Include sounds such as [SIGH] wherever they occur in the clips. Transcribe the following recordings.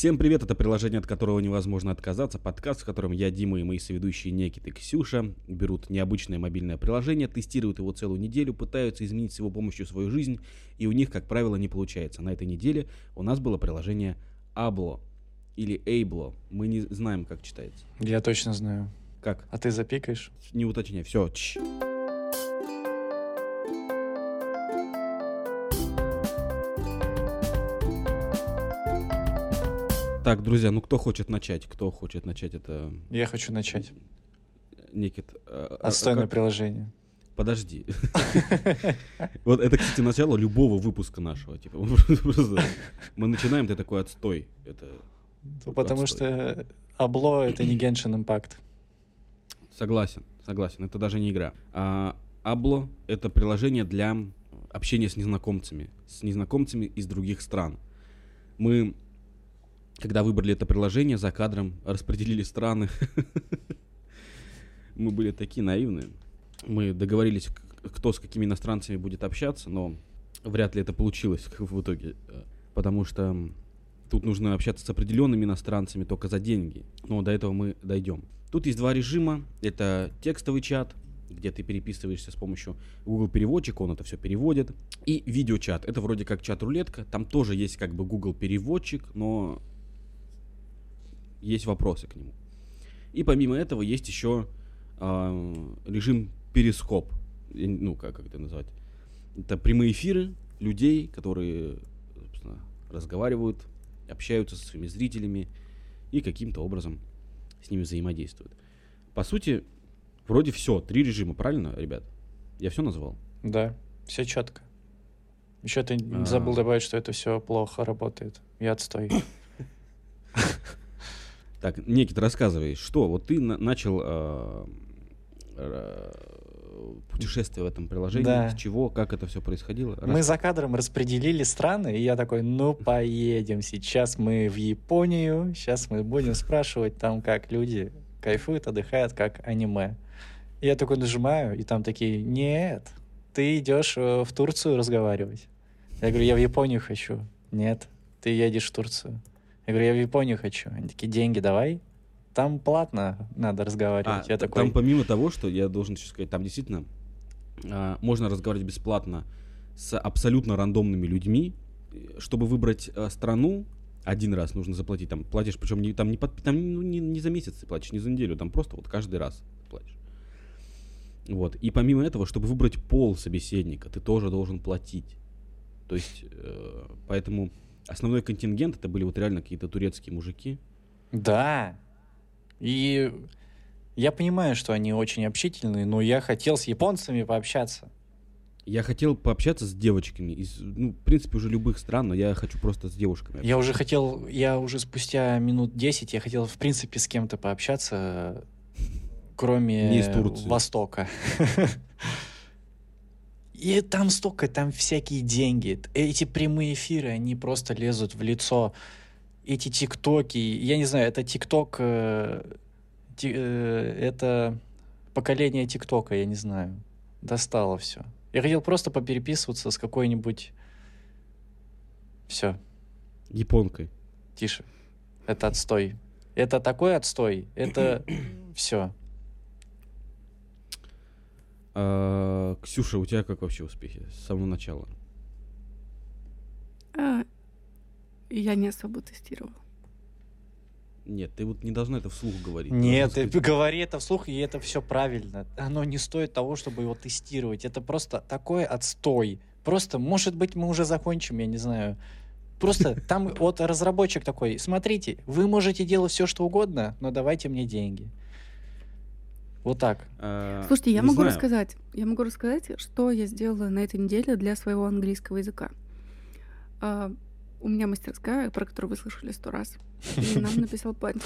Всем привет, это приложение, от которого невозможно отказаться, подкаст, в котором я, Дима и мои соведущие Некит и Ксюша берут необычное мобильное приложение, тестируют его целую неделю, пытаются изменить с его помощью свою жизнь, и у них, как правило, не получается. На этой неделе у нас было приложение Ablo или Ablo, мы не знаем, как читается. Я точно знаю. Как? А ты запикаешь? Не уточняй, все. Так, друзья, ну кто хочет начать? Кто хочет начать это? Я хочу начать. Никит. А, а Отстойное как... приложение. Подожди. [LAUGHS] [LAUGHS] Вот это, кстати, начало любого выпуска нашего. Типа, [LAUGHS] мы начинаем, ты такой отстой. Это Потому что Абло — это не Genshin Impact. Согласен, согласен. Это даже не игра. А Абло — это приложение для общения с незнакомцами. С незнакомцами из других стран. Мы когда выбрали это приложение, за кадром распределили страны. [LAUGHS] Мы были такие наивные. Мы договорились, кто с какими иностранцами будет общаться, но вряд ли это получилось [LAUGHS] в итоге. Э, потому что тут нужно общаться с определенными иностранцами только за деньги. Но до этого мы дойдем. Тут есть два режима. Это текстовый чат, где ты переписываешься с помощью Google переводчика, он это все переводит. И видеочат. Это вроде как чат-рулетка. Там тоже есть как бы Google переводчик, но есть вопросы к нему. И помимо этого есть еще э, режим перископ. Ну, как, как это назвать? Это прямые эфиры людей, которые разговаривают, общаются со своими зрителями и каким-то образом с ними взаимодействуют. По сути, вроде все. Три режима, правильно, ребят? Я все назвал? Да, все четко. Еще ты а... забыл добавить, что это все плохо работает. Я отстой. [LAUGHS] Так, Никит, рассказывай, что вот ты на- начал э, э, путешествие в этом приложении, да. с чего, как это все происходило? Рас... Мы за кадром распределили страны, и я такой, ну поедем, сейчас мы в Японию, сейчас мы будем спрашивать там, как люди кайфуют, отдыхают, как аниме. И я такой нажимаю, и там такие, нет, ты идешь э, в Турцию разговаривать. Я говорю, я в Японию хочу. Нет, ты едешь в Турцию. Я говорю, я в Японию хочу. Они такие, деньги давай. Там платно надо разговаривать. А, я такой... Там помимо того, что я должен сейчас сказать, там действительно а, можно разговаривать бесплатно с абсолютно рандомными людьми. Чтобы выбрать а, страну, один раз нужно заплатить. Там платишь, причем не, там, не, под, там ну, не, не за месяц ты платишь, не за неделю, там просто вот каждый раз платишь. Вот. И помимо этого, чтобы выбрать пол собеседника, ты тоже должен платить. То есть, э, поэтому основной контингент это были вот реально какие-то турецкие мужики. Да. И я понимаю, что они очень общительные, но я хотел с японцами пообщаться. Я хотел пообщаться с девочками из, ну, в принципе, уже любых стран, но я хочу просто с девушками. Общаться. Я уже хотел, я уже спустя минут 10, я хотел, в принципе, с кем-то пообщаться, кроме Не из Турции. Востока. [LAUGHS] И там столько, там всякие деньги. Эти прямые эфиры, они просто лезут в лицо. Эти тиктоки, я не знаю, это тикток, э, э, это поколение тиктока, я не знаю. Достало все. Я хотел просто попереписываться с какой-нибудь... Все. Японкой. Тише. Это отстой. Это такой отстой. Это [CLEARS THROAT] все. А, Ксюша, у тебя как вообще успехи с самого начала? А, я не особо тестировала. Нет, ты вот не должна это вслух говорить. Нет, ты сказать... говори это вслух, и это все правильно. Оно не стоит того, чтобы его тестировать. Это просто такой отстой. Просто, может быть, мы уже закончим, я не знаю. Просто [LAUGHS] там вот разработчик такой, смотрите, вы можете делать все, что угодно, но давайте мне деньги. Вот так. А, Слушайте, я могу знаю. рассказать. Я могу рассказать, что я сделала на этой неделе для своего английского языка. А, у меня мастерская, про которую вы слышали сто раз. И [LAUGHS] нам написал парень.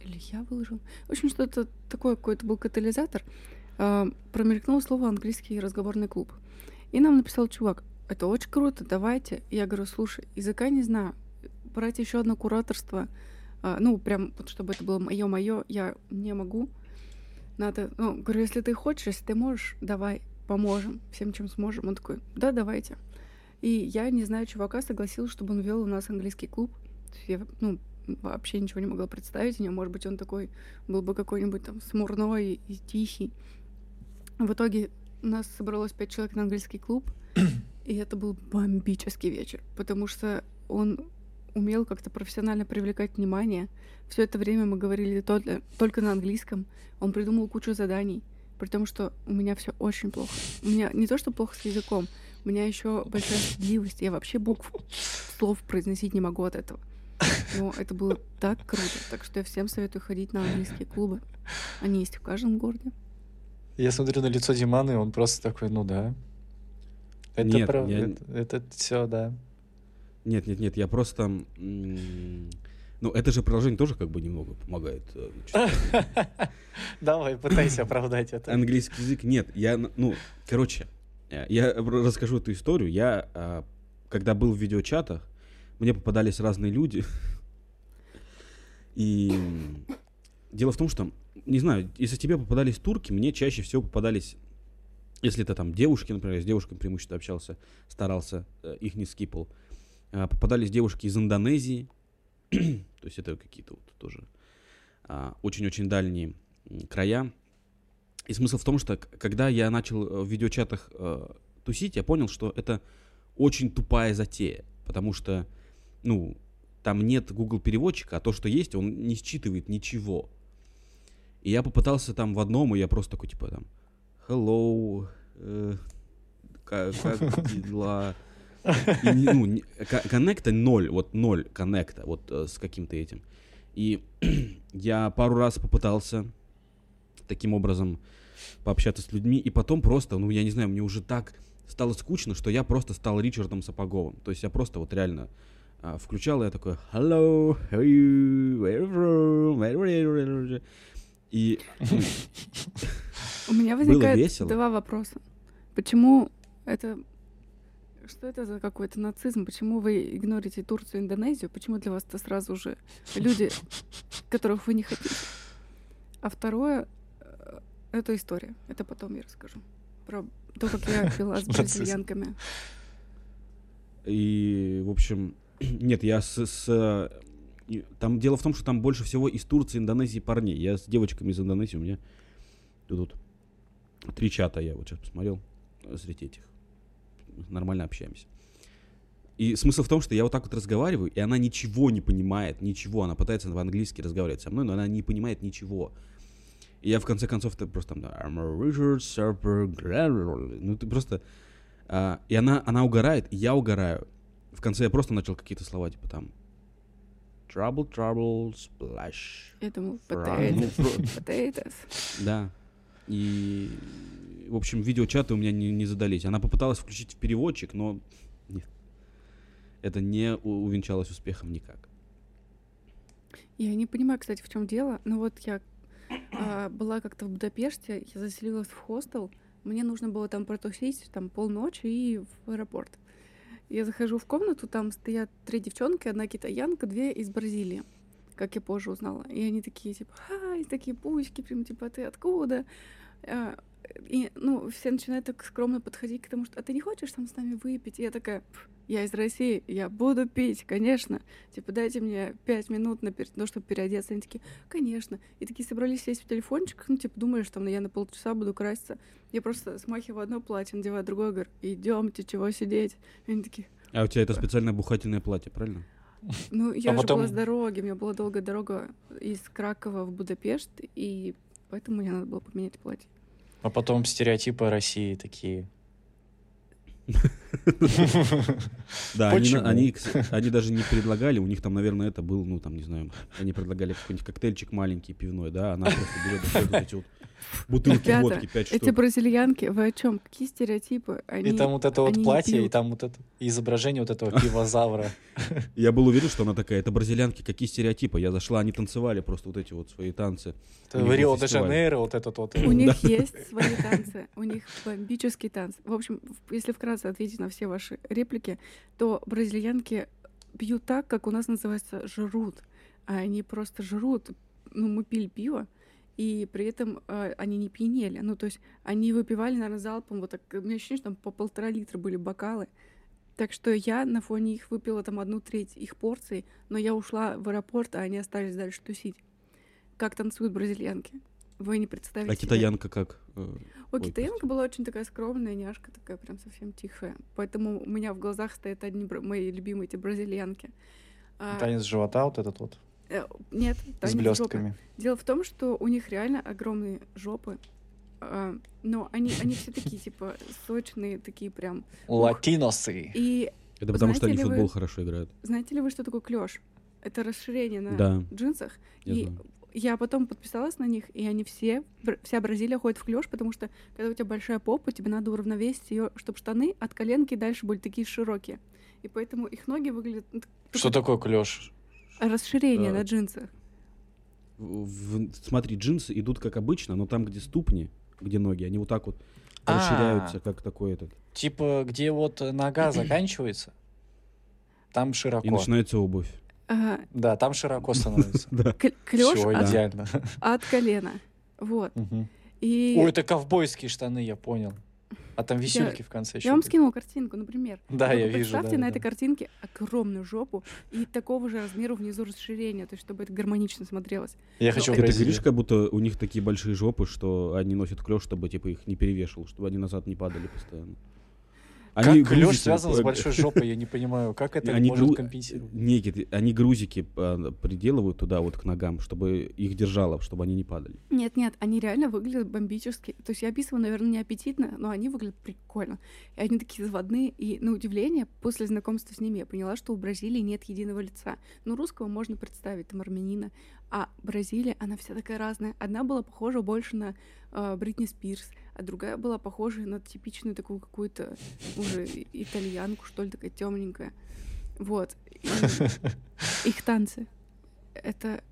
Или я выложил. В общем, что-то такое, какой-то был катализатор. А, промелькнуло слово английский разговорный клуб. И нам написал чувак, это очень круто, давайте. Я говорю, слушай, языка не знаю. Брать еще одно кураторство, ну, прям, вот, чтобы это было мое-мое, я не могу надо, ну, говорю, если ты хочешь, если ты можешь, давай, поможем всем, чем сможем. Он такой, да, давайте. И я, не знаю, чувака согласилась, чтобы он вел у нас английский клуб. Я, ну, вообще ничего не могла представить о нем. Может быть, он такой был бы какой-нибудь там смурной и тихий. В итоге у нас собралось пять человек на английский клуб, [CLEARS THROAT] и это был бомбический вечер, потому что он умел как-то профессионально привлекать внимание. Все это время мы говорили только, на английском. Он придумал кучу заданий, при том, что у меня все очень плохо. У меня не то, что плохо с языком, у меня еще большая стыдливость. Я вообще букв слов произносить не могу от этого. Но это было так круто. Так что я всем советую ходить на английские клубы. Они есть в каждом городе. Я смотрю на лицо Диманы, он просто такой, ну да. Это Нет, правда, я- это, это все, да. Нет, нет, нет, я просто... Ну, это же приложение тоже как бы немного помогает. э, [LAUGHS] Давай, пытайся оправдать это. Английский язык нет. Я, ну, короче, э, я расскажу эту историю. Я, а, когда был в видеочатах, мне попадались разные люди. И дело в том, что, не знаю, если тебе попадались турки, мне чаще всего попадались, если это там девушки, например, я с девушками преимущественно общался, старался, э, их не скипал, попадались девушки из Индонезии, [CLEARS THROAT] то есть это какие-то вот тоже а, очень-очень дальние края. И смысл в том, что когда я начал э, в видеочатах э, тусить, я понял, что это очень тупая затея, потому что, ну, там нет Google переводчика, а то, что есть, он не считывает ничего. И я попытался там в одном, и я просто такой, типа, там, hello, э, ка- [LAUGHS] как дела? [LAUGHS] И ну, не- ко- коннекта ноль, вот ноль коннекта, вот э, с каким-то этим. И [CLEARS THROAT] я пару раз попытался таким образом пообщаться с людьми, и потом просто, ну, я не знаю, мне уже так стало скучно, что я просто стал Ричардом Сапоговым. То есть я просто вот реально а, включал, и я такой hello, how are you, where are you where are you?» И ну, У меня возникает два вопроса. Почему это... Что это за какой-то нацизм? Почему вы игнорите Турцию и Индонезию? Почему для вас это сразу же люди, которых вы не хотите? А второе, э, это история. Это потом я расскажу. Про то, как я [LAUGHS] пила с бразильянками. И, в общем, [CLEARS THROAT] нет, я с, с, э, Там дело в том, что там больше всего из Турции, Индонезии парней. Я с девочками из Индонезии, у меня тут вот три чата я вот сейчас посмотрел э, среди этих. Нормально общаемся. И смысл в том, что я вот так вот разговариваю, и она ничего не понимает, ничего. Она пытается по-английски разговаривать со мной, но она не понимает ничего. И я в конце концов то просто там, I'm a Richard Serper Granville». ну ты просто... а, и она, она угорает, и я угораю. В конце я просто начал какие-то слова, типа там Trouble, trouble, splash. Я думал, From- potatoes. [LAUGHS] Potatoes. Да. И, в общем, видеочаты у меня не, не задались. Она попыталась включить в переводчик, но нет. Это не увенчалось успехом никак. Я не понимаю, кстати, в чем дело. Но вот я а, была как-то в Будапеште, я заселилась в хостел. Мне нужно было там протусить там полночи и в аэропорт. Я захожу в комнату, там стоят три девчонки, одна китаянка, две из Бразилии, как я позже узнала. И они такие, типа, хай, такие пучки, прям, типа, «А ты откуда? А, И, ну, все начинают так скромно подходить к тому, что, а ты не хочешь там с нами выпить? И я такая, «Пф, я из России, я буду пить, конечно. Типа, дайте мне пять минут на, пер- ну, чтобы переодеться. Они такие, конечно. И такие собрались сесть в телефончик, ну, типа, думаешь, там, я на полчаса буду краситься. Я просто смахиваю одно платье, надеваю другое, говорю, идемте, чего сидеть. И они такие, А у тебя это специальное бухательное платье, правильно? ну, я А же потом- была с дороги, у меня была долгая дорога из Кракова в Будапешт, и поэтому мне надо было поменять платье. А потом стереотипы России такие. Да, они, даже не предлагали, у них там, наверное, это был, ну, там, не знаю, они предлагали какой-нибудь коктейльчик маленький, пивной, да, она просто берет эти вот бутылки Ребята, водки, пять Эти штук. бразильянки, вы о чем? Какие стереотипы? Они... И там вот это вот платье, и там вот это изображение вот этого пивозавра. [LAUGHS] Я был уверен, что она такая, это бразилянки, какие стереотипы. Я зашла, они танцевали просто вот эти вот свои танцы. В Рио-де-Жанейро вот этот вот. У них [LAUGHS] есть свои танцы, у них бомбические танцы. В общем, если вкратце ответить на все ваши реплики, то бразильянки пьют так, как у нас называется жрут. А они просто жрут. Ну, мы пили пиво, и при этом э, они не пьянели. Ну, то есть они выпивали, наверное, залпом, вот так, у меня ощущение, что там по полтора литра были бокалы. Так что я на фоне их выпила там одну треть их порций, но я ушла в аэропорт, а они остались дальше тусить. Как танцуют бразильянки. Вы не представите. А китаянка как? Э, О, ой, китаянка была очень такая скромная, няшка такая прям совсем тихая. Поэтому у меня в глазах стоят одни мои любимые эти бразильянки. А танец живота вот этот вот? Э, нет, С блестками. Жопы. Дело в том, что у них реально огромные жопы. А, но они, они все такие, [LAUGHS] типа, сочные, такие прям... Латиносы. И Это потому, что они в футбол вы, хорошо играют. Знаете ли вы, что такое клеш? Это расширение на да. джинсах. Я и знаю. я потом подписалась на них, и они все, вся Бразилия ходит в клеш, потому что когда у тебя большая попа, тебе надо уравновесить ее, чтобы штаны от коленки дальше были такие широкие. И поэтому их ноги выглядят... Ну, что такое клеш? Расширение а, на джинсах. В, смотри, джинсы идут как обычно, но там, где ступни, где ноги, они вот так вот а. расширяются, как такой этот. Типа, где вот нога [CLEARS THROAT] заканчивается, там широко. И начинается обувь. Ага. Да, там широко становится. [LAUGHS] Клеш идеально. От колена. Вот. И... Ой, это ковбойские штаны, я понял. А там висюльки я, в конце еще. Я вам скинула картинку, например. Да, я вижу. Представьте да, на да. этой картинке огромную жопу и такого же размера внизу расширения, то есть чтобы это гармонично смотрелось. Я хочу Это говоришь, как будто у них такие большие жопы, что они носят клеш, чтобы типа их не перевешивал, чтобы они назад не падали постоянно. Они как клеш связан с большой жопой, я не понимаю, как это они может гру... компенсировать? Нет, они грузики а, приделывают туда вот к ногам, чтобы их держало, чтобы они не падали. Нет, нет, они реально выглядят бомбически. То есть я описываю, наверное, не аппетитно, но они выглядят прикольно. И они такие заводные, и на удивление, после знакомства с ними я поняла, что у Бразилии нет единого лица. Ну, русского можно представить, там, армянина, а Бразилия, она вся такая разная. Одна была похожа больше на э, Бритни Спирс, а другая была похожа на типичную такую какую-то уже итальянку, что ли, такая темненькая. Вот. И [LAUGHS] их танцы. Это...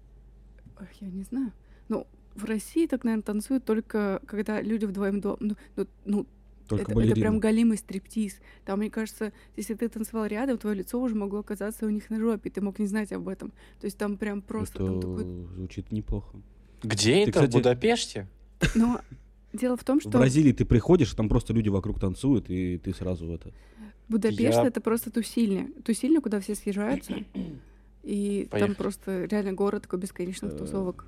Ох, я не знаю. Ну, в России так, наверное, танцуют только когда люди вдвоем дома. Ну, ну, ну только это, это прям галимый стриптиз. Там, мне кажется, если ты танцевал рядом, твое лицо уже могло оказаться у них на жопе, ты мог не знать об этом. То есть там прям просто... Это там такой... звучит неплохо. Где ты, это? Кстати... В Будапеште? Но дело в том, что... В Бразилии ты приходишь, там просто люди вокруг танцуют, и ты сразу это... Будапешт Я... — это просто тусильня. Тусильня, куда все съезжаются. И Поехали. там просто реально город такой бесконечных э, тусовок.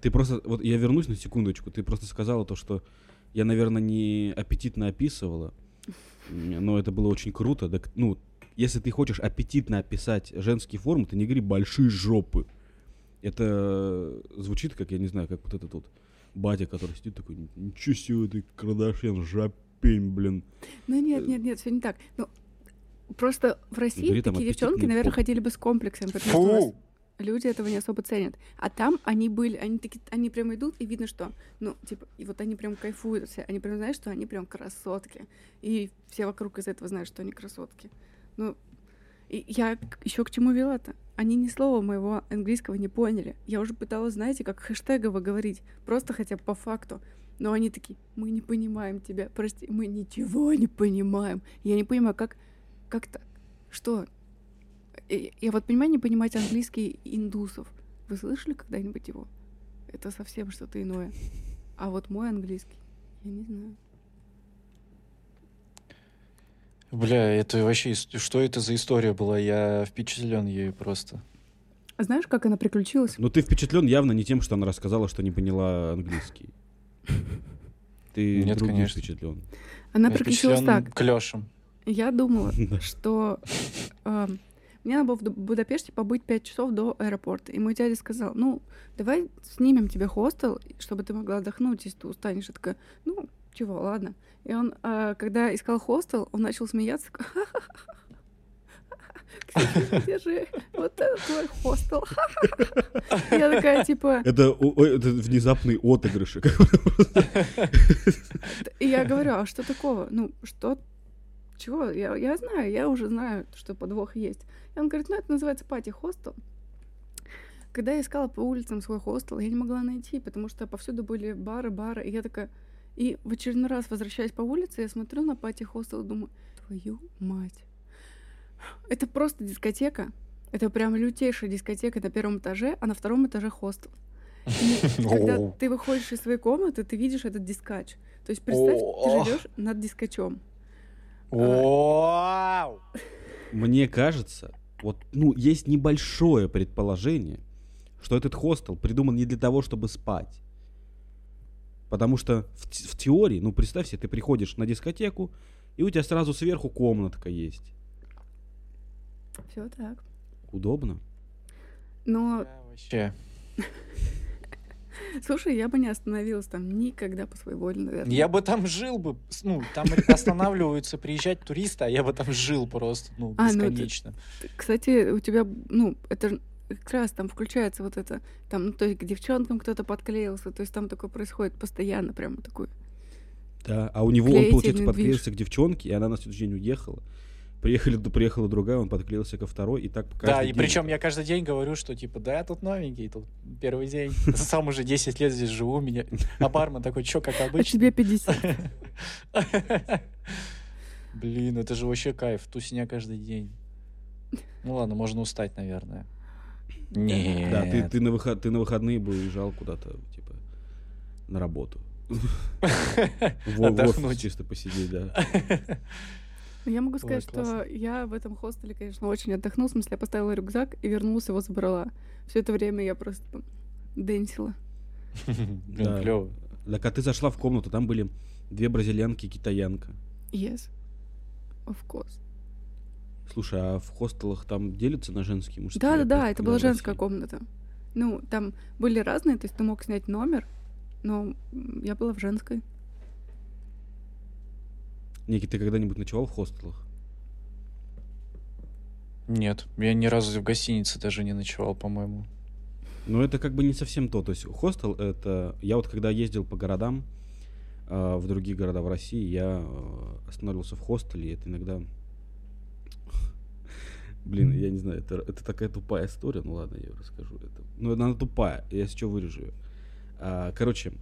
Ты просто... Вот я вернусь на секундочку. Ты просто сказала то, что я, наверное, не аппетитно описывала, но это было очень круто. Так, ну, если ты хочешь аппетитно описать женские формы, ты не говори большие жопы. Это звучит как, я не знаю, как вот этот вот батя, который сидит такой, ничего себе, ты Кардашьян, жопень, блин. Ну нет, нет, нет, все не так. Ну, просто в России Говори, такие девчонки, наверное, поп. ходили бы с комплексом. Фу! люди этого не особо ценят. А там они были, они такие, они прям идут, и видно, что, ну, типа, и вот они прям кайфуют все, они прям знают, что они прям красотки. И все вокруг из этого знают, что они красотки. Ну, и я еще к чему вела-то? Они ни слова моего английского не поняли. Я уже пыталась, знаете, как хэштегово говорить, просто хотя бы по факту. Но они такие, мы не понимаем тебя, прости, мы ничего не понимаем. Я не понимаю, как, как так? Что? Я вот понимаю, не понимать английский индусов. Вы слышали когда-нибудь его? Это совсем что-то иное. А вот мой английский, я не знаю. Бля, это вообще... Что это за история была? Я впечатлен ею просто. А знаешь, как она приключилась? Ну, ты впечатлен явно не тем, что она рассказала, что не поняла английский. Ты Нет, другим конечно. впечатлен. Она Я приключилась так. Клешем. Я думала, [LAUGHS] что мне надо было в Будапеште побыть 5 часов до аэропорта. И мой дядя сказал, ну, давай снимем тебе хостел, чтобы ты могла отдохнуть, если ты устанешь. Я такая, ну, чего, ладно. И он, а, когда искал хостел, он начал смеяться, [LAUGHS] держи, вот это твой хостел. [LAUGHS] Я такая, типа... Это, это внезапный отыгрыш. Я говорю, а что такого? Ну, что чего? Я, я знаю, я уже знаю, что подвох есть. И он говорит, ну это называется пати-хостел. Когда я искала по улицам свой хостел, я не могла найти, потому что повсюду были бары, бары, и я такая... И в очередной раз, возвращаясь по улице, я смотрю на пати-хостел и думаю, твою мать. Это просто дискотека. Это прям лютейшая дискотека на первом этаже, а на втором этаже хостел. И [LAUGHS] когда ты выходишь из своей комнаты, ты видишь этот дискач. То есть представь, ты живешь над дискачом. Мне кажется, вот, ну, есть небольшое предположение, что этот хостел придуман не для того, чтобы спать. Потому что в, в теории, ну, представь себе, ты приходишь на дискотеку, и у тебя сразу сверху комнатка есть. Все так. Удобно. Но... Я вообще... [LAUGHS] Слушай, я бы не остановилась там никогда по своей воле, наверное. Я бы там жил бы, ну, там останавливаются приезжать туристы, а я бы там жил просто, ну, А, ну, это- бесконечно. Кстати, у тебя, ну, это как раз там включается вот это, там, ну, то есть к девчонкам кто-то подклеился, то есть там такое происходит постоянно, прямо такое. Да, а у него он, получается, движ. подклеился к девчонке, и она на следующий день уехала. Приехали, приехала другая, он подклеился ко второй, и так Да, и день. причем я каждый день говорю, что типа, да, я тут новенький, тут первый день. [LAUGHS] Сам уже 10 лет здесь живу, меня... [LAUGHS] А бармен такой, чё, как А обычно? тебе 50. [LAUGHS] Блин, это же вообще кайф, тусня каждый день. Ну ладно, можно устать, наверное. Нет. Да, ты, ты, на выход, ты на выходные бы уезжал куда-то, типа, на работу. [LAUGHS] В, офис чисто посидеть, да. Я могу Ой, сказать, что я в этом хостеле, конечно, очень отдохнула. В смысле, я поставила рюкзак и вернулась, его забрала. Все это время я просто там дэнсила. [LAUGHS] Да. клево. Так, а ты зашла в комнату, там были две бразильянки и китаянка. Yes. Of course. Слушай, а в хостелах там делятся на женские мужские? Да, да, да, это была женская России- комната. Ну, там были разные, то есть ты мог снять номер, но я была в женской. Ники, ты когда-нибудь ночевал в хостелах? Нет, я ни разу в гостинице даже не ночевал, по-моему. Ну, это как бы не совсем то. То есть хостел это... Я вот когда ездил по городам, а, в другие города в России, я а, останавливался в хостеле, и это иногда... Блин, я не знаю, это, это такая тупая история, ну ладно, я ее расскажу. Это, ну, она тупая, я сейчас вырежу ее. А, короче,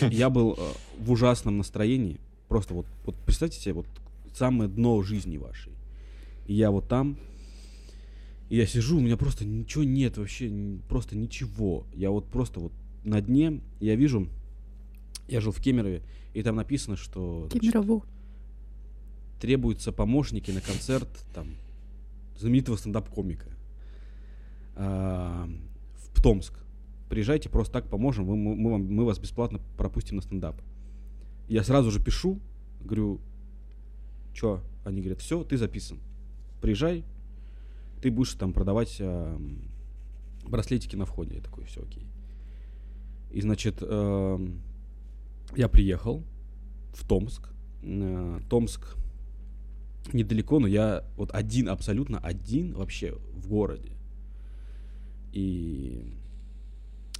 [LAUGHS] я был а, в ужасном настроении, просто вот, вот представьте себе, вот самое дно жизни вашей. И я вот там, и я сижу, у меня просто ничего нет вообще, просто ничего. Я вот просто вот на дне, я вижу, я жил в Кемерове, и там написано, что значит, Кемерово. требуются помощники на концерт там знаменитого стендап-комика а, в Томск. Приезжайте, просто так поможем, мы, мы, вам- мы вас бесплатно пропустим на стендап. Я сразу же пишу, говорю, чё? Они говорят, все, ты записан. Приезжай, ты будешь там продавать а, браслетики на входе. Я такой, все окей. И, значит, эм, я приехал в Томск. Э, Томск недалеко, но я вот один, абсолютно один вообще в городе. И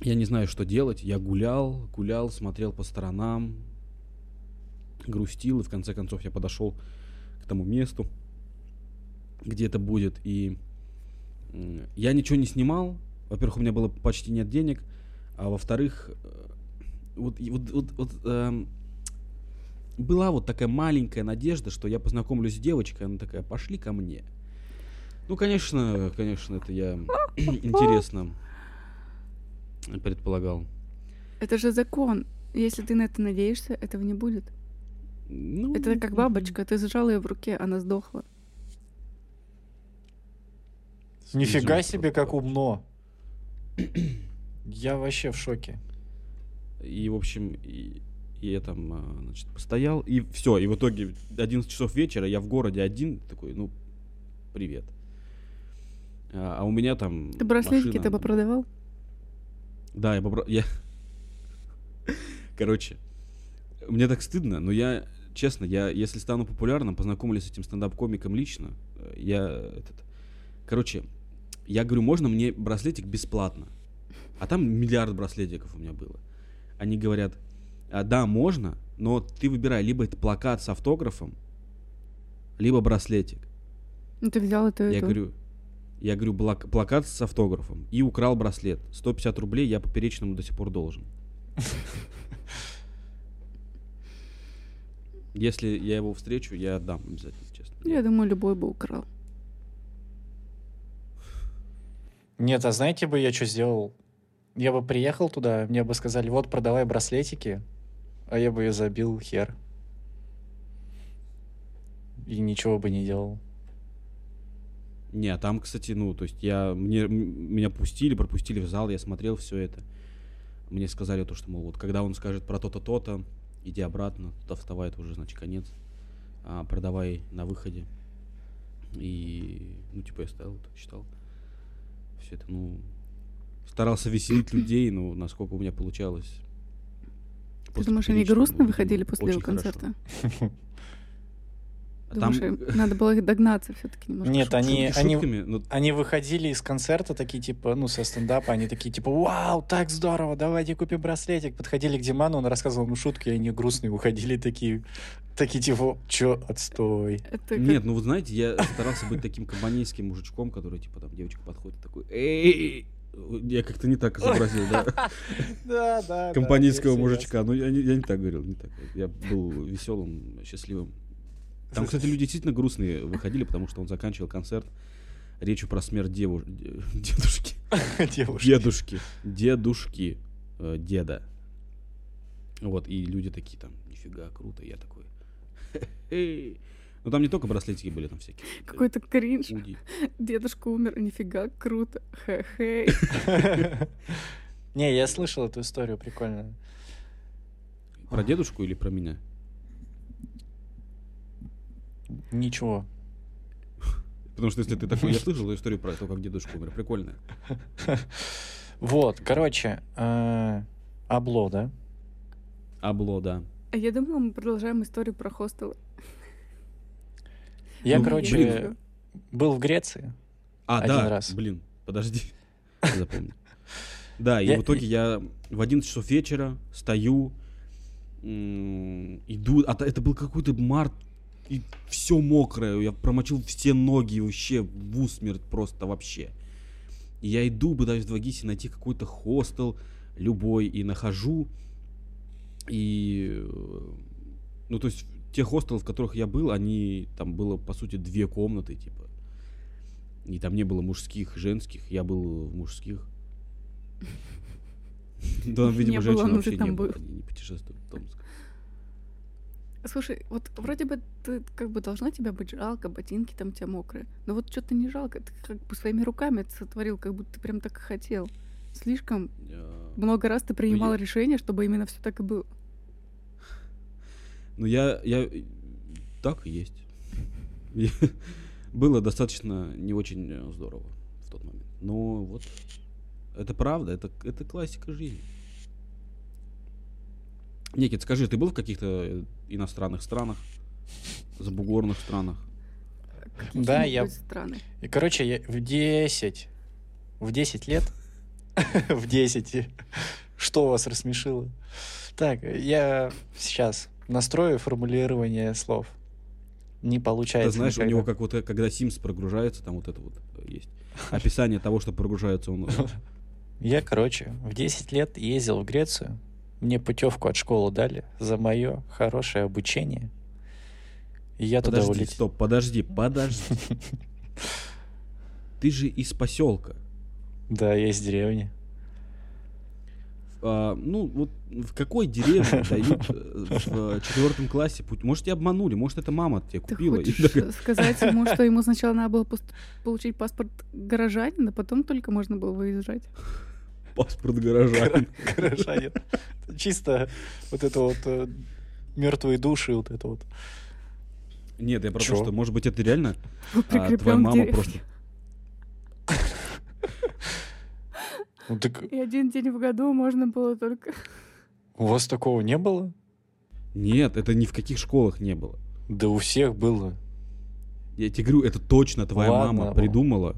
я не знаю, что делать. Я гулял, гулял, смотрел по сторонам, грустил, и в конце концов я подошел к тому месту, где это будет. И я ничего не снимал. Во-первых, у меня было почти нет денег, а во-вторых, э, вот, вот, вот, вот, эм, была вот такая маленькая надежда, что я познакомлюсь с девочкой, она такая, пошли ко мне. Ну, конечно, конечно, это я [COUGHS] интересно предполагал. Это же закон. Если ты на это надеешься, этого не будет. Ну, Это как бабочка, ты зажал ее в руке, она сдохла. Нифига себе, как умно. Я вообще в шоке. И, в общем, и, и я там, а, значит, постоял, и все, и в итоге 11 часов вечера я в городе один, такой, ну, привет. А, а у меня там Ты браслетики ты бы продавал? Да, я попро- я... Короче, мне так стыдно, но я, честно, я, если стану популярным, познакомлюсь с этим стендап-комиком лично, э, я этот... Короче, я говорю, можно мне браслетик бесплатно? А там миллиард браслетиков у меня было. Они говорят, «А, да, можно, но ты выбирай, либо это плакат с автографом, либо браслетик. Ну ты взял это. Я говорю, я говорю, плакат с автографом и украл браслет. 150 рублей я поперечному до сих пор должен. Если я его встречу, я отдам обязательно, честно. Я думаю, любой бы украл. Нет, а знаете бы, я что сделал? Я бы приехал туда, мне бы сказали, вот, продавай браслетики, а я бы ее забил хер. и ничего бы не делал. Не, а там, кстати, ну, то есть я, мне, меня пустили, пропустили в зал, я смотрел все это. Мне сказали то, что, мол, вот когда он скажет про то-то, то-то, иди обратно, туда вставай, это уже, значит, конец. А, продавай на выходе. И, ну, типа, я стоял, читал. Все это, ну, старался веселить людей, но насколько у меня получалось. Ты думаешь, они грустно выходили после его концерта? Думаешь, там... надо было их догнаться все-таки немножко. Нет, они, они, но... они выходили из концерта такие, типа, ну, со стендапа, они такие, типа, вау, так здорово, давайте купим браслетик. Подходили к Диману, он рассказывал ему шутки, и они грустные уходили такие, такие, типа, чё, отстой. Это Нет, ну, вы знаете, я старался быть таким компанейским мужичком, который, типа, там, девочка подходит, такой, эй, я как-то не так [LAUGHS] изобразил, да? Да, да. Компанейского мужичка. Ну, я не так говорил, не так. Я был веселым, счастливым там, кстати, люди действительно грустные выходили, потому что он заканчивал концерт речью про смерть деву... [LAUGHS] дедушки. [LAUGHS] Девушки. Дедушки. Дедушки. Э, деда. Вот, и люди такие там, нифига, круто. Я такой, ну там не только браслетики были, там всякие. Какой-то кринж. Уди. Дедушка умер, нифига, круто. Хе-хей. Не, я слышал эту историю, прикольно. Про дедушку или про меня? Ничего. Потому что если ты такой, я слышал историю про то, как дедушка умер. Прикольно. Вот, короче, э, Абло, да? Абло, да. А я думала, мы продолжаем историю про хостелы. Я, ну, короче, блин. был в Греции. А, один да, раз. блин, подожди. [LAUGHS] Запомни. Да, и в итоге я в 11 часов вечера стою, иду, а это был какой-то март и все мокрое, я промочил все ноги вообще в усмерть просто вообще. И я иду, пытаюсь в Двагисе найти какой-то хостел любой и нахожу. И, э, ну, то есть, те хостелы, в которых я был, они, там было, по сути, две комнаты, типа. И там не было мужских, женских, я был в мужских. [LAUGHS] Да, видимо, женщин вообще не было, они не путешествуют в Томск. Слушай, вот вроде бы ты как бы должна тебя быть жалко, ботинки там тебя мокрые. Но вот что-то не жалко. Ты как бы своими руками это сотворил, как будто ты прям так и хотел. Слишком много раз ты принимал решение, чтобы именно все так и было. Ну, я, я... Так и есть. Было достаточно не очень э, здорово в тот момент. Но вот это правда, это, это классика жизни. Никит, скажи, ты был в каких-то э, иностранных странах? Забугорных странах? Да, я... Страны? И, короче, я в 10, в 10 лет, [LAUGHS] в 10, что вас рассмешило? Так, я сейчас настрою формулирование слов. Не получается. Ты знаешь, никогда. у него как вот, э, когда Sims прогружается, там вот это вот э, есть. [LAUGHS] Описание того, что прогружается он. [LAUGHS] Я, короче, в 10 лет ездил в Грецию, мне путевку от школы дали за мое хорошее обучение. И я подожди, туда улетел. Стоп, подожди, подожди. [LAUGHS] Ты же из поселка. Да, я из деревни. А, ну, вот в какой деревне [LAUGHS] дают э, в четвертом классе путь? Может, тебя обманули, может, это мама тебе купила. Ты хочешь и... сказать ему, [LAUGHS] что ему сначала надо было получить паспорт горожанина, потом только можно было выезжать? Паспорт горожанин. Горожанин. Чисто вот это вот э, мертвые души, вот это вот. Нет, я про то, что, может быть, это реально а, твоя мама просто... Ну, так... И один день в году можно было только... У вас такого не было? Нет, это ни в каких школах не было. Да у всех было. Я тебе говорю, это точно твоя Ладно, мама придумала.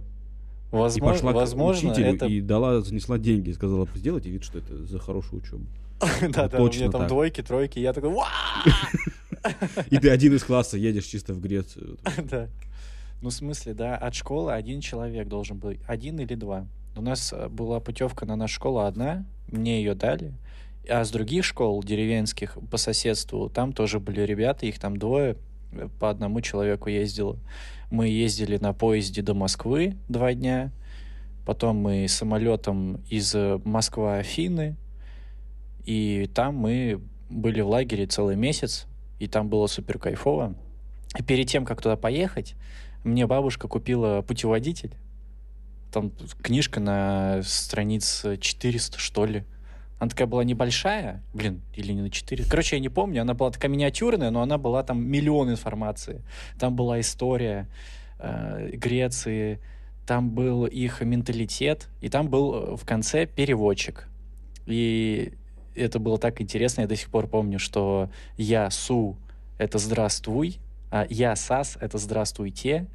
Возможно, и пошла возможно, к учителю это... и дала, занесла деньги, сказала, сделайте вид, что это за хорошую учебу. [LAUGHS] Да, да, у меня там двойки, тройки, я такой, [LAUGHS] И ты один из класса едешь чисто в Грецию. [LAUGHS] Да. Ну, в смысле, да, от школы один человек должен быть, один или два. У нас э, была путевка на нашу школу одна, мне ее дали, а с других школ деревенских по соседству, там тоже были ребята, их там двое, э, по одному человеку ездило. Мы ездили на поезде до Москвы два дня, потом мы самолетом из Москвы-Афины, и там мы были в лагере целый месяц, и там было супер кайфово. И перед тем, как туда поехать, мне бабушка купила путеводитель. Там книжка на страниц 400, что ли. Она такая была небольшая, блин, или не на 4. Короче, я не помню, она была такая миниатюрная, но она была там миллион информации. Там была история э, Греции, там был их менталитет, и там был э, в конце переводчик. И это было так интересно, я до сих пор помню, что я су — это здравствуй, а я сас — это здравствуйте,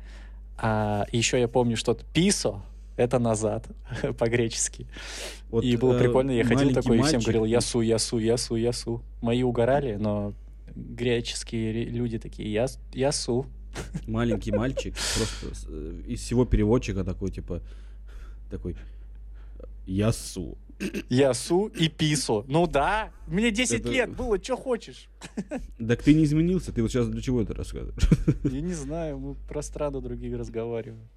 а еще я помню что-то писо — это назад [LAUGHS] по-гречески. Вот, и было э, прикольно, я ходил такой мальчик... и всем говорил ясу, ясу, ясу, ясу. Мои угорали, но греческие люди такие я, ясу. Маленький мальчик, просто э, из всего переводчика такой, типа, такой, ясу. Ясу и Пису. Ну да, мне 10 это... лет было, что хочешь. [LAUGHS] Так ты не изменился, ты вот сейчас для чего это рассказываешь? Я не знаю, мы про страну другие разговариваем.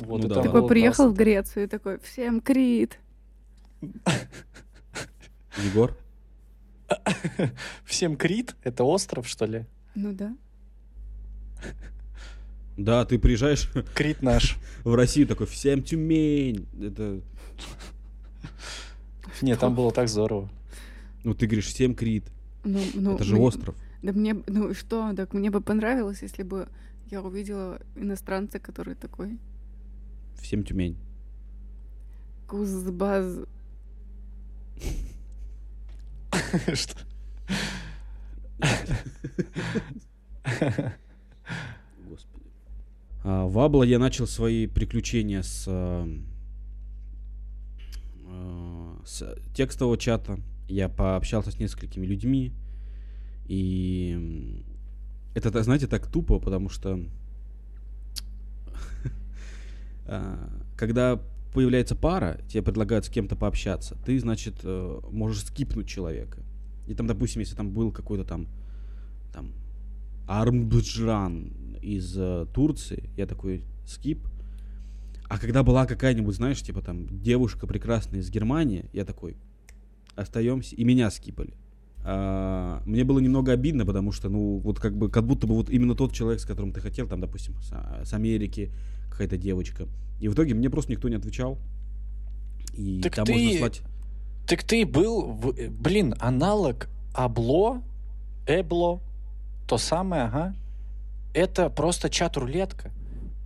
Вот, ну, да. Такой приехал классно. в Грецию и такой, всем крит. [LAUGHS] Егор? Всем Крит? Это остров, что ли? Ну да. Да, ты приезжаешь... [LAUGHS] Крит наш. В Россию такой, всем Тюмень. Это... Нет, там было так здорово. Ну, ты говоришь, всем Крит. Ну, ну, это же мне, остров. Да мне, ну что, так мне бы понравилось, если бы я увидела иностранца, который такой. Всем Тюмень. Кузбаз. [LAUGHS] Что? Господи. А, в Абло я начал свои приключения с, а, а, с текстового чата. Я пообщался с несколькими людьми. И это, знаете, так тупо, потому что когда появляется пара, тебе предлагают с кем-то пообщаться, ты, значит, э, можешь скипнуть человека. И там, допустим, если там был какой-то там, там, Армбджран из э, Турции, я такой, скип. А когда была какая-нибудь, знаешь, типа там, девушка прекрасная из Германии, я такой, остаемся, и меня скипали. А, мне было немного обидно, потому что, ну, вот как бы, как будто бы вот именно тот человек, с которым ты хотел, там, допустим, с, с Америки, какая-то девочка. И в итоге мне просто никто не отвечал. И так там ты... можно слать... Так ты был, в... блин, аналог Абло, Эбло, то самое, ага. Это просто чат-рулетка.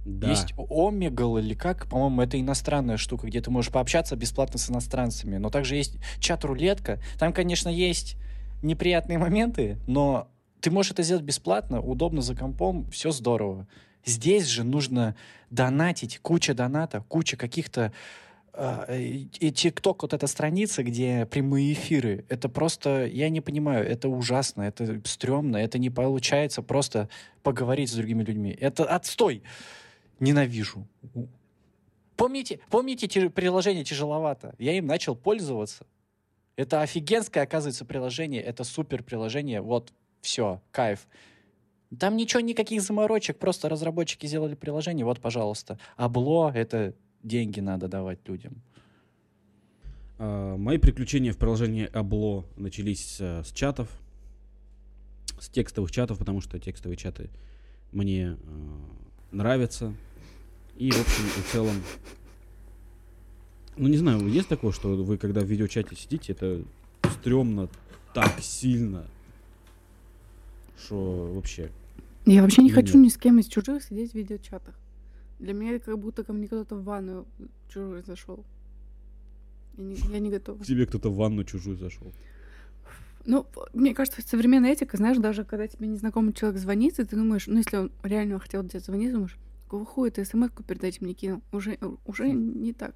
Да. Есть Омегал или как, по-моему, это иностранная штука, где ты можешь пообщаться бесплатно с иностранцами. Но также есть чат-рулетка. Там, конечно, есть неприятные моменты, но ты можешь это сделать бесплатно, удобно за компом, все здорово. Здесь же нужно донатить, куча доната, куча каких-то а, и ТикТок, вот эта страница, где прямые эфиры, это просто, я не понимаю, это ужасно, это стрёмно, это не получается просто поговорить с другими людьми. Это отстой! Ненавижу. Помните, помните приложение тяжеловато? Я им начал пользоваться. Это офигенское, оказывается, приложение. Это супер приложение. Вот, все, кайф. Там ничего, никаких заморочек, просто разработчики сделали приложение, вот, пожалуйста. Абло — это деньги надо давать людям. Uh, мои приключения в приложении Абло начались uh, с чатов, с текстовых чатов, потому что текстовые чаты мне uh, нравятся. И, в общем и целом, ну не знаю, есть такое, что вы когда в видеочате сидите, это стрёмно так сильно, что вообще... Я вообще не хочу ни с кем из чужих сидеть в видеочатах. Для меня это как будто ко мне кто-то в ванную чужой зашел. Я не, я не готова. К тебе кто-то в ванну чужую зашел. Ну, мне кажется, современная этика, знаешь, даже когда тебе незнакомый человек звонит, и ты думаешь, ну, если он реально хотел тебе звонить, думаешь, какого хуя ты смс-ку перед этим не кинул? Уже, уже не так.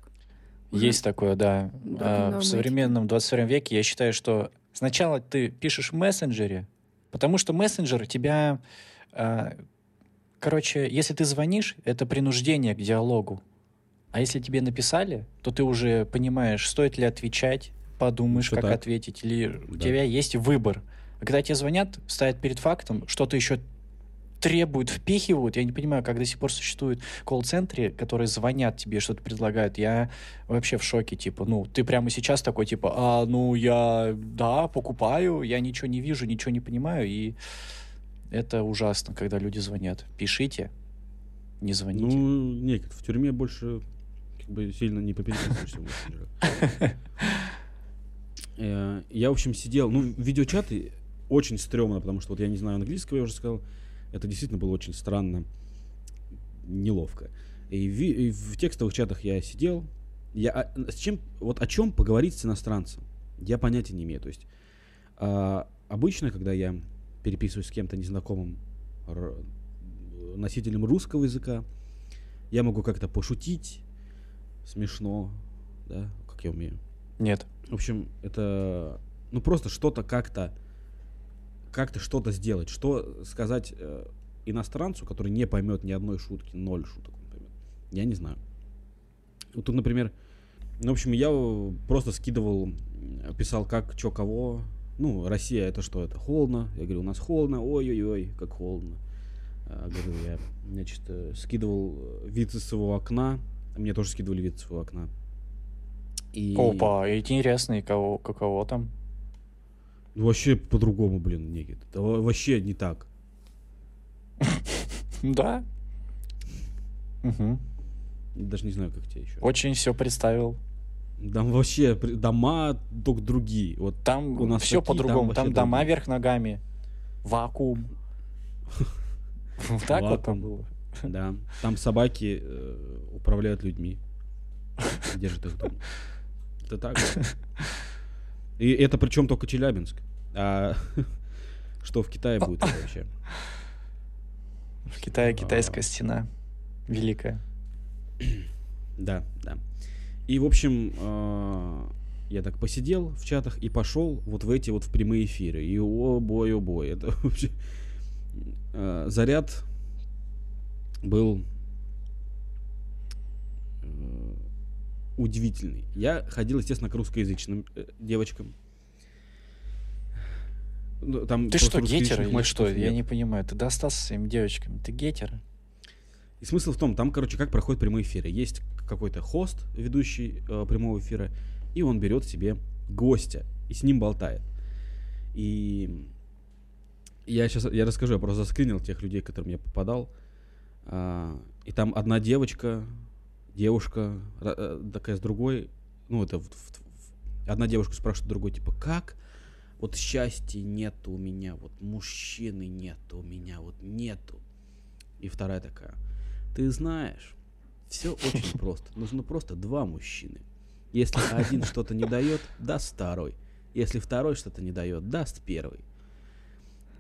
Есть такое, да. а, в современном 21 веке я считаю, что сначала ты пишешь в мессенджере, Потому что мессенджер тебя... Э, короче, если ты звонишь, это принуждение к диалогу. А если тебе написали, то ты уже понимаешь, стоит ли отвечать, подумаешь, Что как так? ответить, или да. у тебя есть выбор. А когда тебе звонят, ставят перед фактом, что-то еще требуют, впихивают. Я не понимаю, как до сих пор существуют колл-центры, которые звонят тебе, что-то предлагают. Я вообще в шоке, типа, ну, ты прямо сейчас такой, типа, а, ну, я, да, покупаю, я ничего не вижу, ничего не понимаю, и Это ужасно, когда люди звонят. Пишите, не звоните. Ну, нет, в тюрьме больше как бы сильно не попереписываешься. [LAUGHS] Э, я, в общем, сидел... Ну, видеочаты очень стрёмно, потому что вот я не знаю английского, я уже сказал. Это действительно было очень странно, неловко. И в, и в текстовых чатах я сидел. Я а, с чем, вот о чем поговорить с иностранцем, я понятия не имею. То есть а, обычно, когда я переписываюсь с кем-то незнакомым носителем русского языка, я могу как-то пошутить, смешно, да, как я умею. Нет. В общем, это ну просто что-то как-то как-то что-то сделать, что сказать э, иностранцу, который не поймет ни одной шутки, ноль шуток он поймет. Я не знаю. Вот тут, например, ну, в общем, я просто скидывал, писал как, чё, кого. Ну, Россия это что, это холодно. Я говорю, у нас холодно, ой-ой-ой, как холодно. А, говорю, я, значит, э, скидывал вид из своего окна. Мне тоже скидывали вид из своего окна. И... Опа, интересно, и кого, каково там? Ну, вообще по-другому, блин, Никит. Вообще не так. [LAUGHS] Да. Угу. Даже не знаю, как тебе еще. Очень все представил. Там вообще дома только другие. Вот там у нас все по-другому. Там, там дома вверх ногами. Вакуум. [LAUGHS] Так вот там было. [LAUGHS] Да. Там собаки э, управляют людьми. Держат их дома. Это так. И это причем только Челябинск. А [LAUGHS] что в Китае будет вообще? В Китае китайская стена. Великая. [CLEARS THROAT] Да, да. И, в общем, а, я так посидел в чатах и пошел вот в эти вот в прямые эфиры. И о бой, о бой. Это [LAUGHS] вообще... А, заряд был удивительный. Я ходил, естественно, к русскоязычным э, девочкам. Ну, там Ты что, гетер или что? Нет. Я не понимаю. Ты достался своими девочками. Ты гетер? И смысл в том, там, короче, как проходят прямые эфиры. Есть какой-то хост, ведущий э, прямого эфира, и он берет себе гостя и с ним болтает. И я сейчас я расскажу, я просто заскринил тех людей, к которым я попадал. А, и там одна девочка, девушка э, такая с другой, ну, это одна девушка спрашивает другой, типа, как? Вот счастья нету у меня, вот мужчины нету у меня, вот нету. И вторая такая, ты знаешь, все [LAUGHS] очень просто. Нужно просто два мужчины. Если один что-то не дает, даст второй. Если второй что-то не дает, даст первый.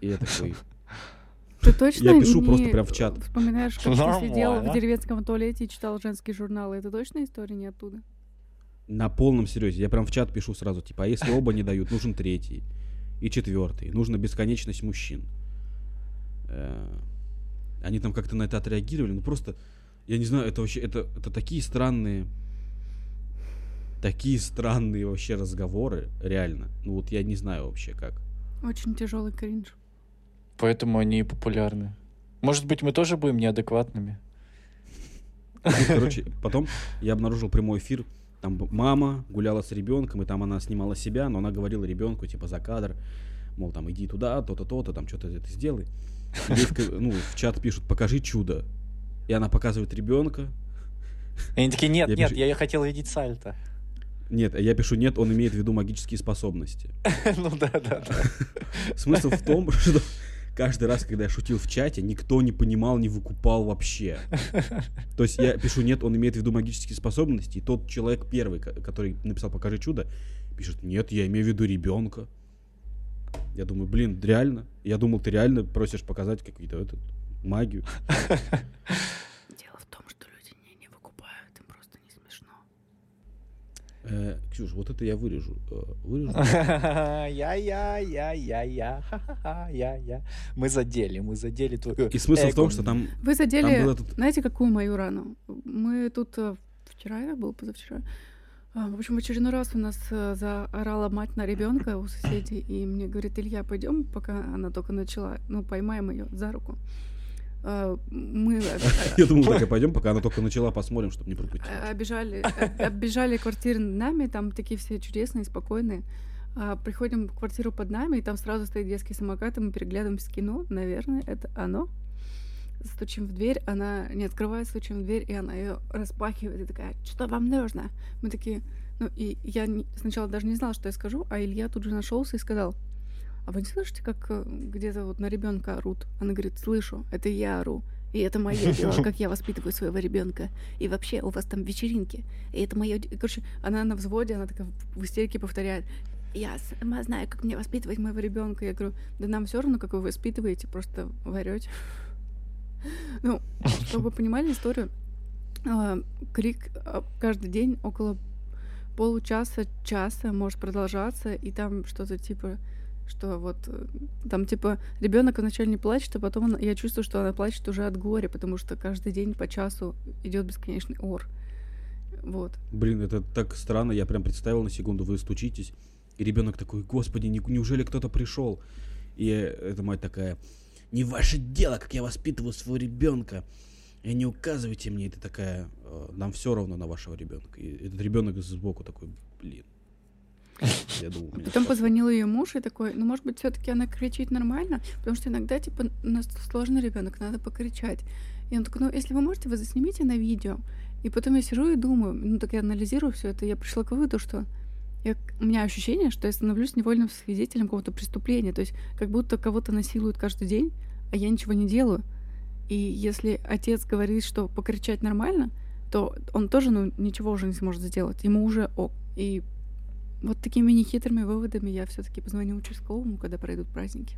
И я такой, [LAUGHS] ты точно Я пишу просто прям в чат. Вспоминаешь, как ты сидел в деревенском туалете и читал женские журналы. Это точно история не оттуда? На полном серьезе. Я прям в чат пишу сразу, типа, а если оба не дают, нужен третий. И четвертый. Нужна бесконечность мужчин. Э, они там как-то на это отреагировали. Ну просто, я не знаю, это вообще, это, это такие странные, такие странные вообще разговоры, реально. Ну вот я не знаю вообще как. Очень тяжелый кринж. Поэтому они популярны. Может быть, мы тоже будем неадекватными? Короче, потом я обнаружил прямой эфир. Там мама гуляла с ребенком, и там она снимала себя, но она говорила ребенку, типа, за кадр, мол, там, иди туда, то-то, то-то, там, что-то это сделай. Ей в, ну, в чат пишут, покажи чудо. И она показывает ребенка. И они такие, нет, я нет, пишу... я хотел видеть сальто. Нет, я пишу нет, он имеет в виду магические способности. [LAUGHS] Ну да, да, да. Смысл в том, что каждый раз, когда я шутил в чате, никто не понимал, не выкупал вообще. [LAUGHS] То есть я пишу, нет, он имеет в виду магические способности, и тот человек первый, который написал «Покажи чудо», пишет, нет, я имею в виду ребенка. Я думаю, блин, реально? Я думал, ты реально просишь показать какую-то эту магию. [LAUGHS] Э, Ксюш, вот это я вырежу. Э, вырежу. Я-я-я-я-я. Я-я. Мы задели, мы задели твою И смысл в том, что там... Вы задели, знаете, какую мою рану? Мы тут э, вчера я был, позавчера. А, в общем, в очередной раз у нас заорала мать на ребенка у соседей, и мне говорит, Илья, пойдем, пока она только начала, ну, поймаем ее за руку. А, мы... [LAUGHS] Я думал, так и [LAUGHS] пойдем, пока она только начала, посмотрим, чтобы не пропустить. Обижали, обижали квартиры нами, там такие все чудесные, спокойные. А, приходим в квартиру под нами, и там сразу стоит детский самокат, и мы переглядываемся в кино. Наверное, это оно. Стучим в дверь, она не открывает, стучим в дверь, и она ее распахивает и такая, что вам нужно? Мы такие, ну, и я сначала даже не знала, что я скажу, а Илья тут же нашелся и сказал, а вы не слышите, как э, где-то вот на ребенка орут? Она говорит, слышу, это я ору. И это мое [LAUGHS] дело, как я воспитываю своего ребенка. И вообще, у вас там вечеринки. И это мое... Короче, она на взводе, она такая в истерике повторяет. Я сама знаю, как мне воспитывать моего ребенка. Я говорю, да нам все равно, как вы воспитываете, просто варете. [LAUGHS] Ну, чтобы вы понимали историю, а, крик а, каждый день около получаса, часа может продолжаться, и там что-то типа что вот э, там типа ребенок вначале не плачет, а потом он, я чувствую, что она плачет уже от горя, потому что каждый день по часу идет бесконечный ор. Вот. Блин, это так странно, я прям представил на секунду, вы стучитесь, и ребенок такой, господи, не, неужели кто-то пришел? И эта мать такая, не ваше дело, как я воспитываю своего ребенка. И не указывайте мне, это такая, «Э, нам все равно на вашего ребенка. И этот ребенок сбоку такой, блин, я думал, Потом позвонил ее муж и такой, ну, может быть, все-таки она кричит нормально, потому что иногда, типа, у нас сложный ребенок, надо покричать. И он такой, ну, если вы можете, вы заснимите на видео. И потом я сижу и думаю, ну, так я анализирую все это, я пришла к выводу, что я, у меня ощущение, что я становлюсь невольным свидетелем какого-то преступления, то есть как будто кого-то насилуют каждый день, а я ничего не делаю. И если отец говорит, что покричать нормально, то он тоже ну, ничего уже не сможет сделать. Ему уже ок. И вот такими нехитрыми выводами я все-таки позвоню участковому, когда пройдут праздники.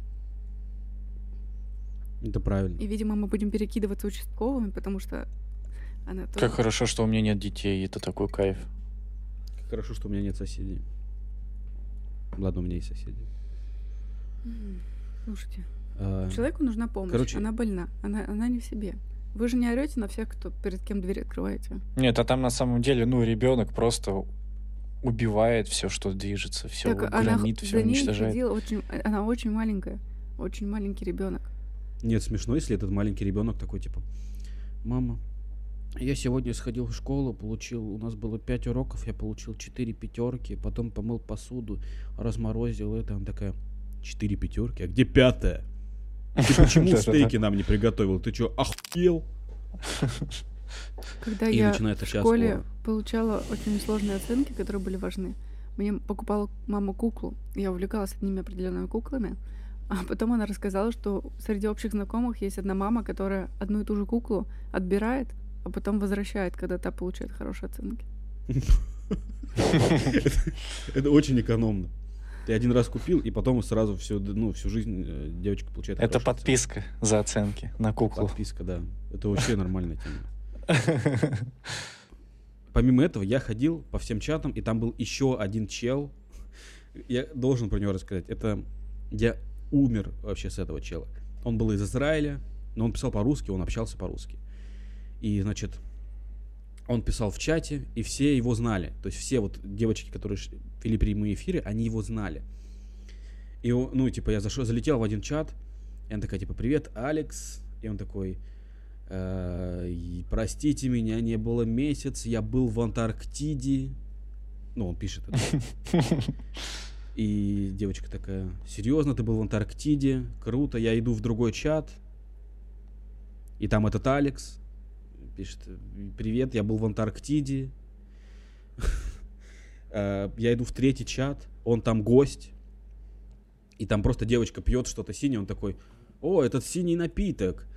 Это правильно. И, видимо, мы будем перекидываться участковыми, потому что она тоже... Как хорошо, что у меня нет детей, это такой кайф. Как хорошо, что у меня нет соседей. Ладно, у меня есть соседи. Слушайте, а... человеку нужна помощь. Короче... Она больна, она, она не в себе. Вы же не орете на всех, кто перед кем дверь открываете. Нет, а там на самом деле, ну, ребенок просто убивает все, что движется, все так гранит, все уничтожает. очень, она очень маленькая, очень маленький ребенок. Нет, смешно, если этот маленький ребенок такой типа, мама, я сегодня сходил в школу, получил, у нас было пять уроков, я получил четыре пятерки, потом помыл посуду, разморозил это, она такая, четыре пятерки, а где пятая? Ты почему [LAUGHS] стейки нам не приготовил? Ты что, охуел? [LAUGHS] Когда и я в школе спор. получала очень сложные оценки, которые были важны, мне покупала мама куклу. Я увлекалась одними определенными куклами. А потом она рассказала, что среди общих знакомых есть одна мама, которая одну и ту же куклу отбирает, а потом возвращает, когда та получает хорошие оценки. [LAUGHS] Это очень экономно. Ты один раз купил, и потом сразу всю, ну, всю жизнь э, девочка получает. Это подписка за оценки на куклу. Подписка, да. Это вообще нормальная тема. [LAUGHS] Помимо этого, я ходил по всем чатам, и там был еще один чел. Я должен про него рассказать. Это я умер вообще с этого чела. Он был из Израиля, но он писал по-русски, он общался по-русски. И, значит, он писал в чате, и все его знали. То есть все вот девочки, которые вели прямые эфиры, они его знали. И, ну, типа, я зашел, залетел в один чат, и она такая, типа, привет, Алекс. И он такой, простите меня, не было месяц, я был в Антарктиде. Ну, он пишет это. [LAUGHS] И девочка такая, серьезно, ты был в Антарктиде? Круто, я иду в другой чат. И там этот Алекс пишет, привет, я был в Антарктиде. [LAUGHS] Э, я иду в третий чат, он там гость. И там просто девочка пьет что-то синее, он такой, о, этот синий напиток.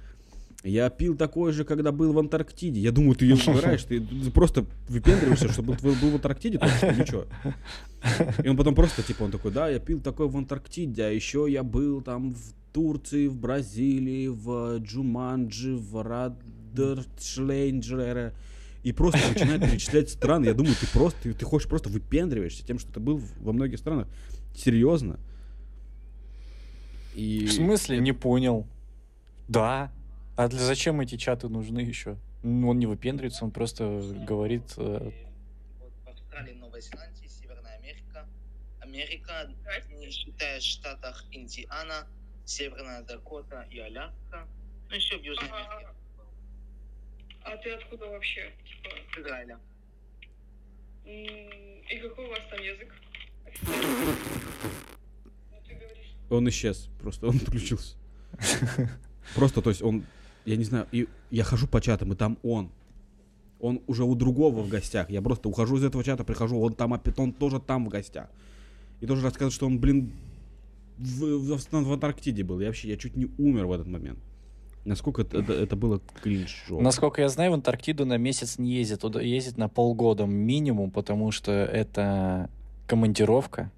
Я пил такой же, когда был в Антарктиде. Я думаю, ты ее выбираешь, ты просто выпендриваешься, что был, был в Антарктиде, то есть ничего. И он потом просто, типа, он такой, да, я пил такой в Антарктиде, а еще я был там в Турции, в Бразилии, в Джуманджи, в Радершлейнджере. И просто начинает перечислять страны. Я думаю, ты просто, ты, ты хочешь просто выпендриваешься тем, что ты был во многих странах. Серьезно. И... В смысле? Не понял. Да, а для зачем эти чаты нужны еще? Ну, он не выпендривается, он просто говорит... Э... В Австралии, Новой Зеландии, Северная Америка, Америка, не считая штатах Индиана, Северная Дакота и Аляска, ну еще в Южной Америке. А ты откуда вообще? Типа... Израиля. И какой у вас там язык? Он исчез, просто он [LAUGHS] отключился. Просто, то есть он, я не знаю, и я хожу по чатам, и там он. Он уже у другого в гостях. Я просто ухожу из этого чата, прихожу, он там опять, он тоже там в гостях. И тоже рассказывает, что он, блин, в, в, в Антарктиде был. Я вообще, я чуть не умер в этот момент. Насколько это, это, это было кринж. Насколько я знаю, в Антарктиду на месяц не ездит. Туда ездит на полгода минимум, потому что это командировка.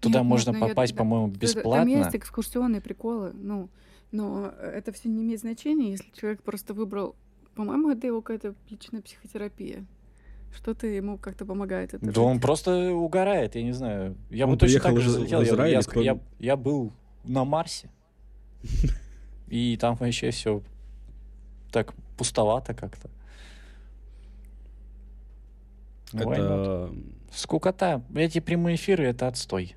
Туда Нет, можно попасть, по-моему, бесплатно. Там есть экскурсионные приколы, ну, но это все не имеет значения, если человек просто выбрал... По-моему, это его какая-то личная психотерапия. Что-то ему как-то помогает. Это да жить. он просто угорает, я не знаю. Я он бы точно так же залетел. Израиль, я, кто... я, я был на Марсе. [LAUGHS] И там вообще все так пустовато как-то. Это... Скукота. Эти прямые эфиры — это отстой.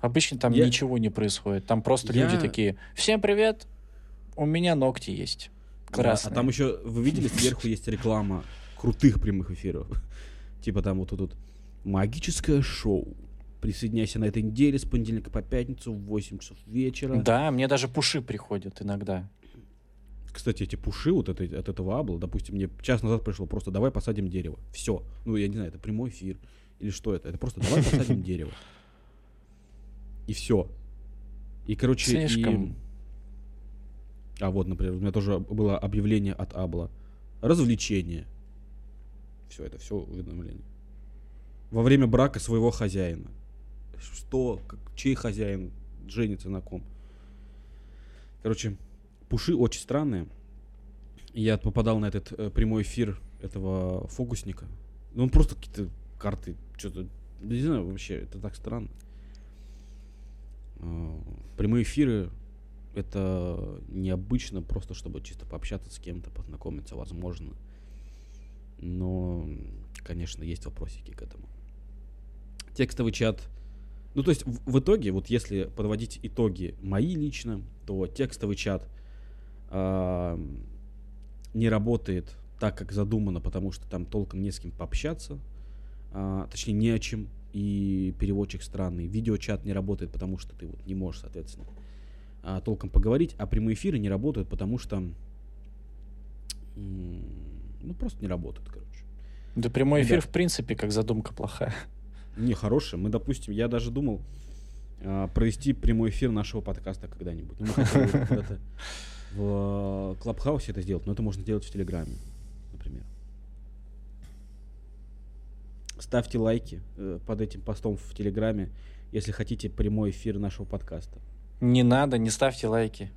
Обычно там я... ничего не происходит. Там просто я... люди такие, всем привет, у меня ногти есть. Красные. Да, а там еще, вы видели, сверху есть реклама крутых прямых эфиров. [LAUGHS] типа там вот тут магическое шоу. Присоединяйся на этой неделе с понедельника по пятницу в 8 часов вечера. Да, мне даже пуши приходят иногда. Кстати, эти пуши вот это, от этого Абла, допустим, мне час назад пришло просто давай посадим дерево. Все. Ну, я не знаю, это прямой эфир. Или что это? Это просто давай посадим [LAUGHS] дерево. И все. И, короче, Слишком. И... А вот, например, у меня тоже было объявление от Абла. Развлечение. Все, это все уведомление. Во время брака своего хозяина. Что, как, чей хозяин женится на ком? Короче, пуши очень странные. Я попадал на этот э, прямой эфир этого фокусника. Ну, он просто какие-то карты, что-то, не знаю, вообще, это так странно. Прямые эфиры это необычно, просто чтобы чисто пообщаться с кем-то, познакомиться, возможно. Но, конечно, есть вопросики к этому. Текстовый чат. Ну, то есть, в, в итоге, вот если подводить итоги мои лично, то текстовый чат э, не работает так, как задумано, потому что там толком не с кем пообщаться, э, точнее, не о чем, и переводчик странный. Видеочат не работает, потому что ты вот не можешь, соответственно, э, толком поговорить, а прямые эфиры не работают, потому что ну, просто не работают, короче. Да прямой эфир, да. в принципе, как задумка плохая. Не, хорошая. Мы, допустим, я даже думал э, провести прямой эфир нашего подкаста когда-нибудь. Ну, мы в Клабхаусе это сделать, но это можно сделать в Телеграме, например. Ставьте лайки э, под этим постом в Телеграме, если хотите прямой эфир нашего подкаста. Не надо, не ставьте лайки.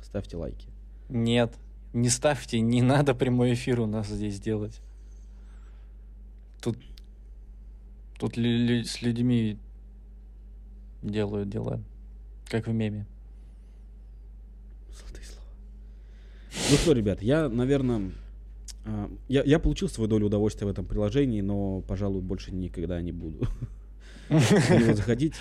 Ставьте лайки. Нет. Не ставьте, не надо прямой эфир у нас здесь делать. Тут, тут ли, с людьми делают дела, как в меме. Золотые слова. Ну что, ребят, я, наверное, я, я получил свою долю удовольствия в этом приложении, но, пожалуй, больше никогда не буду [LAUGHS] заходить.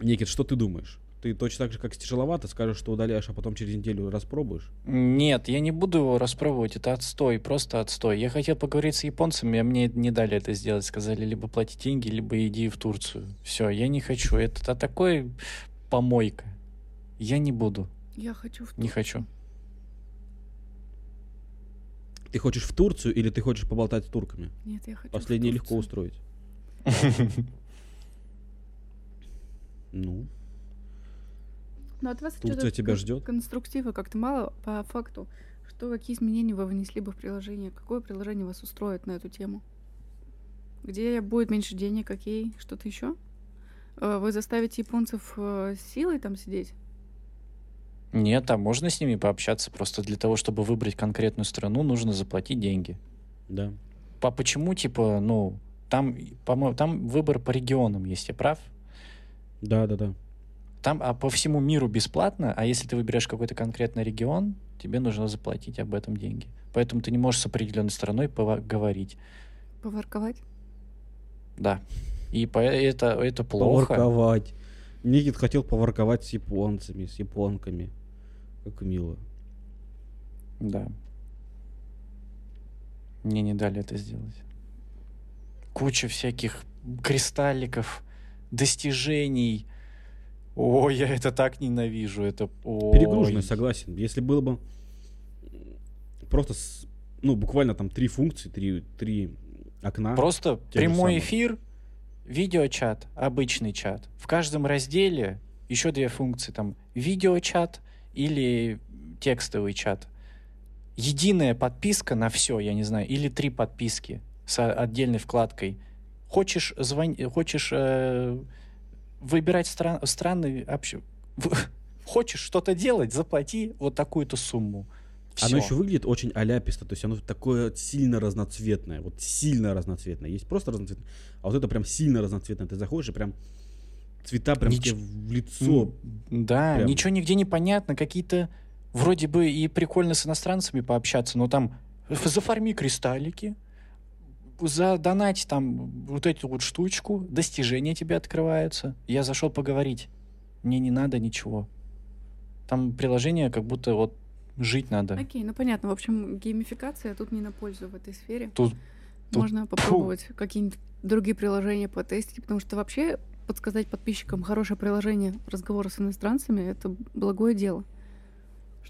Никит, что ты думаешь? Ты точно так же, как с тяжеловато, скажешь, что удаляешь, а потом через неделю распробуешь? Нет, я не буду его распробовать. Это отстой, просто отстой. Я хотел поговорить с японцами, а мне не дали это сделать. Сказали, либо плати деньги, либо иди в Турцию. Все, я не хочу. Это такой помойка. Я не буду. Я хочу в Турцию. Не хочу. Ты хочешь в Турцию или ты хочешь поболтать с турками? Нет, я хочу Последнее легко устроить. [LAUGHS] Ну, но от вас Турция тебя ждет. Конструктива как-то мало по факту. Что, какие изменения вы внесли бы в приложение? Какое приложение вас устроит на эту тему? Где будет меньше денег, какие? Что-то еще? Э, вы заставите японцев э, силой там сидеть? Нет, а можно с ними пообщаться. Просто для того, чтобы выбрать конкретную страну, нужно заплатить деньги. Да. По почему, типа, ну, там, по-моему, там выбор по регионам есть, я прав? Да, да, да. Там а по всему миру бесплатно, а если ты выберешь какой-то конкретный регион, тебе нужно заплатить об этом деньги. Поэтому ты не можешь с определенной страной поговорить. Поворковать? Да. И по это, это плохо. Поворковать. Никит хотел поворковать с японцами, с японками. Как мило. Да. Мне не дали это сделать. Куча всяких кристалликов, достижений, О, я это так ненавижу. Это... Перегруженный, согласен. Если было бы просто, с, ну, буквально там три функции, три, три окна. Просто прямой эфир, видеочат, обычный чат. В каждом разделе еще две функции. Там видеочат или текстовый чат. Единая подписка на все, я не знаю, или три подписки с отдельной вкладкой. Хочешь звонить, хочешь э, выбирать стран, страны вообще. [LAUGHS] Хочешь что-то делать, заплати вот такую-то сумму. Всё. Оно еще выглядит очень аляписто, то есть оно такое сильно разноцветное, вот сильно разноцветное. Есть просто разноцветное, а вот это прям сильно разноцветное. Ты заходишь и прям цвета прям Нич... тебе в лицо. Да, прям. ничего нигде не понятно, какие-то вроде бы и прикольно с иностранцами пообщаться, но там зафарми кристаллики, задонать там вот эту вот штучку, достижения тебе открываются. Я зашел поговорить. Мне не надо ничего. Там приложение как будто вот жить надо. Окей, ну понятно. В общем, геймификация тут не на пользу в этой сфере. Тут, тут... Можно попробовать Фу. какие-нибудь другие приложения потестить, потому что вообще подсказать подписчикам хорошее приложение разговора с иностранцами — это благое дело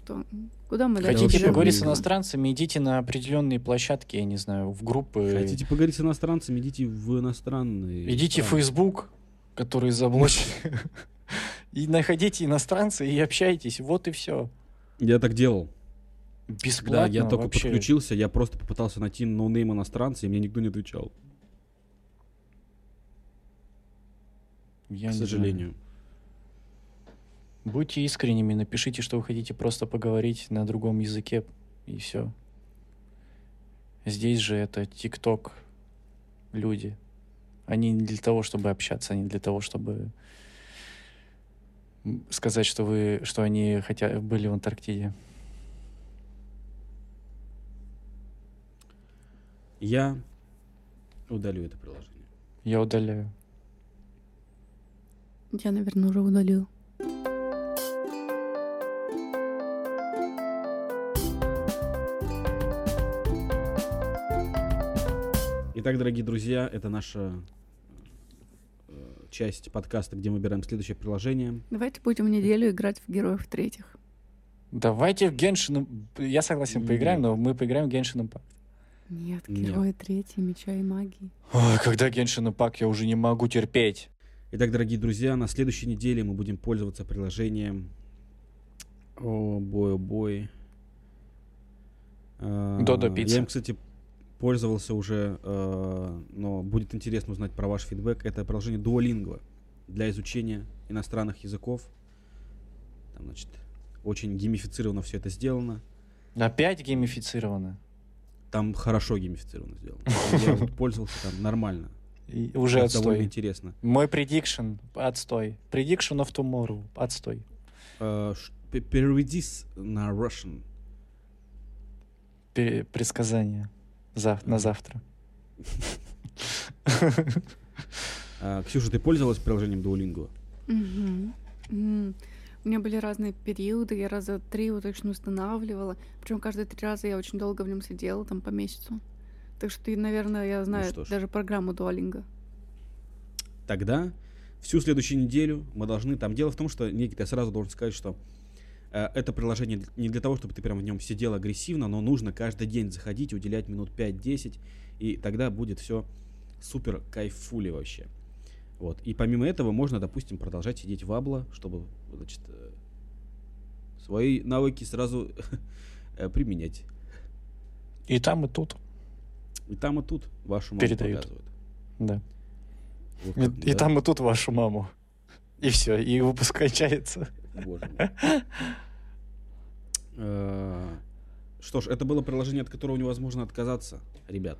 что куда мы Хотите поговорить с иностранцами, идите на определенные площадки, я не знаю, в группы. Хотите поговорить с иностранцами, идите в иностранные. Идите в Facebook, который заблочен. [LAUGHS] И находите иностранца и общайтесь. Вот и все. Я так делал. Бесплатно Да, я только вообще. подключился, я просто попытался найти no-name иностранца, и мне никто не отвечал. Я К сожалению. Знаю. Будьте искренними, напишите, что вы хотите просто поговорить на другом языке, и все. Здесь же это ТикТок, люди. Они не для того, чтобы общаться, они для того, чтобы сказать, что вы, что они хотя были в Антарктиде. Я удалю это приложение. Я удаляю. Я, наверное, уже удалил. Итак, дорогие друзья, это наша часть подкаста, где мы выбираем следующее приложение. Давайте будем неделю играть в героев третьих. Давайте в Геншин... Я согласен, Нет. поиграем, но мы поиграем в Геншин Impact. Нет, герои Нет. третьи, меча и магии. Ой, когда Геншин Impact, я уже не могу терпеть. Итак, дорогие друзья, на следующей неделе мы будем пользоваться приложением... О, бой, о, бой. Додо Пицца. Я им, кстати, пользовался уже, э, но будет интересно узнать про ваш фидбэк. Это приложение Duolingo для изучения иностранных языков. Там, значит, очень геймифицировано все это сделано. Опять геймифицировано? Там хорошо геймифицировано сделано. [LAUGHS] Я вот пользовался там нормально. И уже отстой. Довольно интересно. Мой prediction отстой. Prediction of tomorrow отстой. Uh, переведи на Russian. Предсказание. Зав на завтра. А, Ксюша, ты пользовалась приложением Duolingo? У меня были разные периоды, я раза три его точно устанавливала. Причем каждые три раза я очень долго в нем сидела, там по месяцу. Так что, наверное, я знаю ну даже программу Duolingo. Тогда всю следующую неделю мы должны... Там дело в том, что, Никита, я сразу должен сказать, что это приложение не для того, чтобы ты прям в нем сидел агрессивно, но нужно каждый день заходить, уделять минут 5-10, и тогда будет все супер кайфули вообще. Вот. И помимо этого можно, допустим, продолжать сидеть в Абло, чтобы, значит, э, свои навыки сразу [LAUGHS] э, применять. И там, и тут. И там, и тут вашу маму Передают. показывают. Да. Вот и, да. и там, и тут вашу маму. И все, и выпуск кончается. Боже мой. [LAUGHS] Э, что ж, это было приложение, от которого невозможно отказаться, ребят.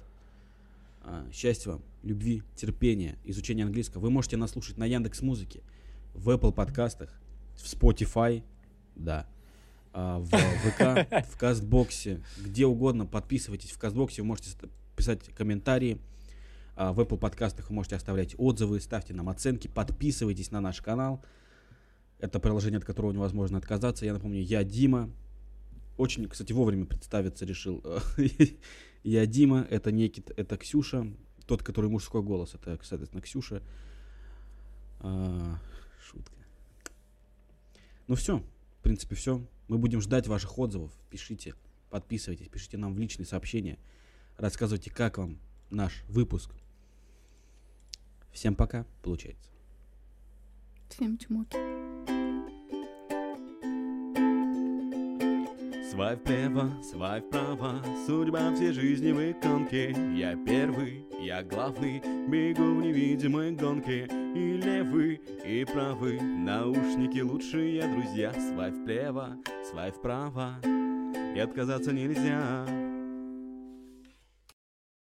А, счастья вам, любви, терпения, изучения английского. Вы можете нас слушать на Яндекс Музыке, в Apple подкастах, в Spotify, да, а, в ВК, в Кастбоксе, где угодно. Подписывайтесь в Кастбоксе, вы можете писать комментарии. В Apple подкастах вы можете оставлять отзывы, ставьте нам оценки, подписывайтесь на наш канал. Это приложение, от которого невозможно отказаться. Я напомню, я Дима. Очень, кстати, вовремя представиться решил. [LAUGHS] я Дима, это Некит, это Ксюша. Тот, который мужской голос, это, кстати, Ксюша. А, шутка. Ну все, в принципе, все. Мы будем ждать ваших отзывов. Пишите, подписывайтесь, пишите нам в личные сообщения. Рассказывайте, как вам наш выпуск. Всем пока, получается. Всем чмоки. Свай вправо, свай вправо, судьба всей жизни в иконке. Я первый, я главный, бегу в невидимой гонке. И левый, и правый, наушники лучшие друзья. Свай вправо, свай вправо, и отказаться нельзя.